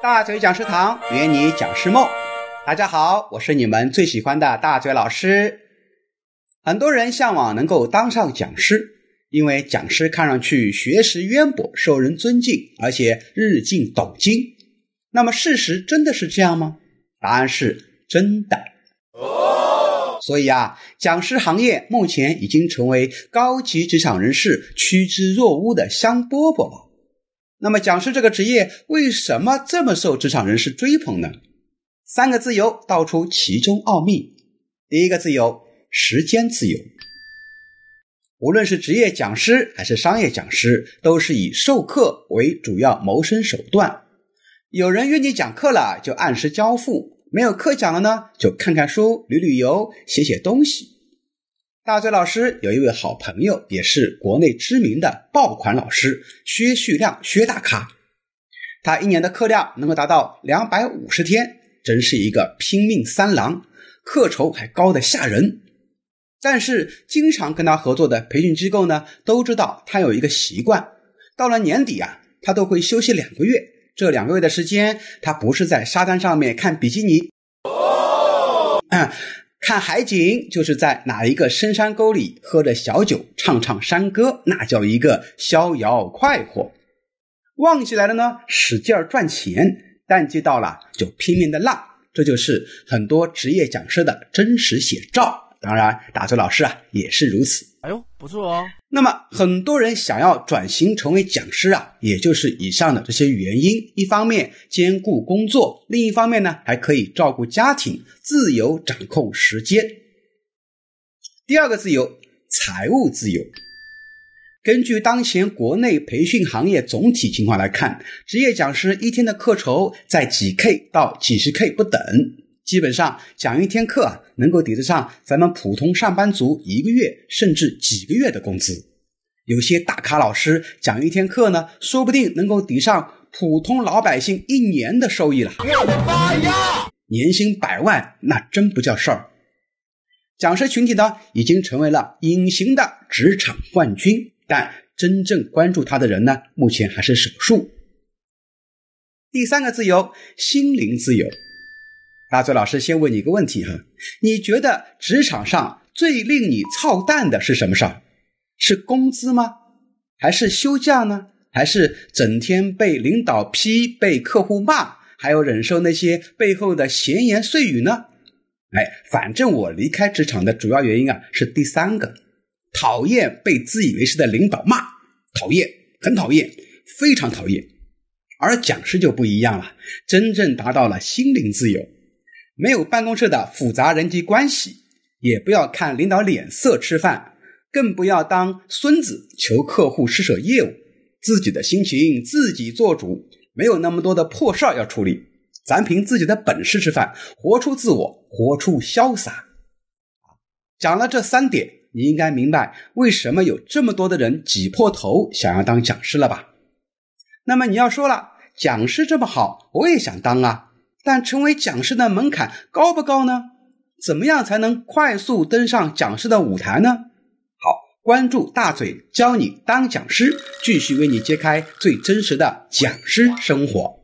大嘴讲师堂圆你讲师梦，大家好，我是你们最喜欢的大嘴老师。很多人向往能够当上讲师，因为讲师看上去学识渊博，受人尊敬，而且日进斗金。那么事实真的是这样吗？答案是真的。所以啊，讲师行业目前已经成为高级职场人士趋之若鹜的香饽饽了。那么，讲师这个职业为什么这么受职场人士追捧呢？三个自由道出其中奥秘。第一个自由，时间自由。无论是职业讲师还是商业讲师，都是以授课为主要谋生手段。有人约你讲课了，就按时交付；没有课讲了呢，就看看书、旅旅游、写写东西。大嘴老师有一位好朋友，也是国内知名的爆款老师薛旭亮，薛大咖。他一年的课量能够达到两百五十天，真是一个拼命三郎，课酬还高的吓人。但是，经常跟他合作的培训机构呢，都知道他有一个习惯，到了年底啊，他都会休息两个月。这两个月的时间，他不是在沙滩上面看比基尼。看海景，就是在哪一个深山沟里喝着小酒，唱唱山歌，那叫一个逍遥快活。旺季来了呢，使劲儿赚钱；淡季到了，就拼命的浪。这就是很多职业讲师的真实写照。当然，大崔老师啊也是如此。哎呦，不错哦。那么，很多人想要转型成为讲师啊，也就是以上的这些原因：一方面兼顾工作，另一方面呢还可以照顾家庭，自由掌控时间。第二个自由，财务自由。根据当前国内培训行业总体情况来看，职业讲师一天的课酬在几 K 到几十 K 不等。基本上讲一天课啊，能够抵得上咱们普通上班族一个月甚至几个月的工资。有些大咖老师讲一天课呢，说不定能够抵上普通老百姓一年的收益了。我的妈呀！年薪百万那真不叫事儿。讲师群体呢，已经成为了隐形的职场冠军，但真正关注他的人呢，目前还是少数。第三个自由，心灵自由。大嘴老师先问你一个问题哈，你觉得职场上最令你操蛋的是什么事儿？是工资吗？还是休假呢？还是整天被领导批、被客户骂，还有忍受那些背后的闲言碎语呢？哎，反正我离开职场的主要原因啊是第三个，讨厌被自以为是的领导骂，讨厌，很讨厌，非常讨厌。而讲师就不一样了，真正达到了心灵自由。没有办公室的复杂人际关系，也不要看领导脸色吃饭，更不要当孙子求客户施舍业务，自己的心情自己做主，没有那么多的破事儿要处理，咱凭自己的本事吃饭，活出自我，活出潇洒。讲了这三点，你应该明白为什么有这么多的人挤破头想要当讲师了吧？那么你要说了，讲师这么好，我也想当啊。但成为讲师的门槛高不高呢？怎么样才能快速登上讲师的舞台呢？好，关注大嘴教你当讲师，继续为你揭开最真实的讲师生活。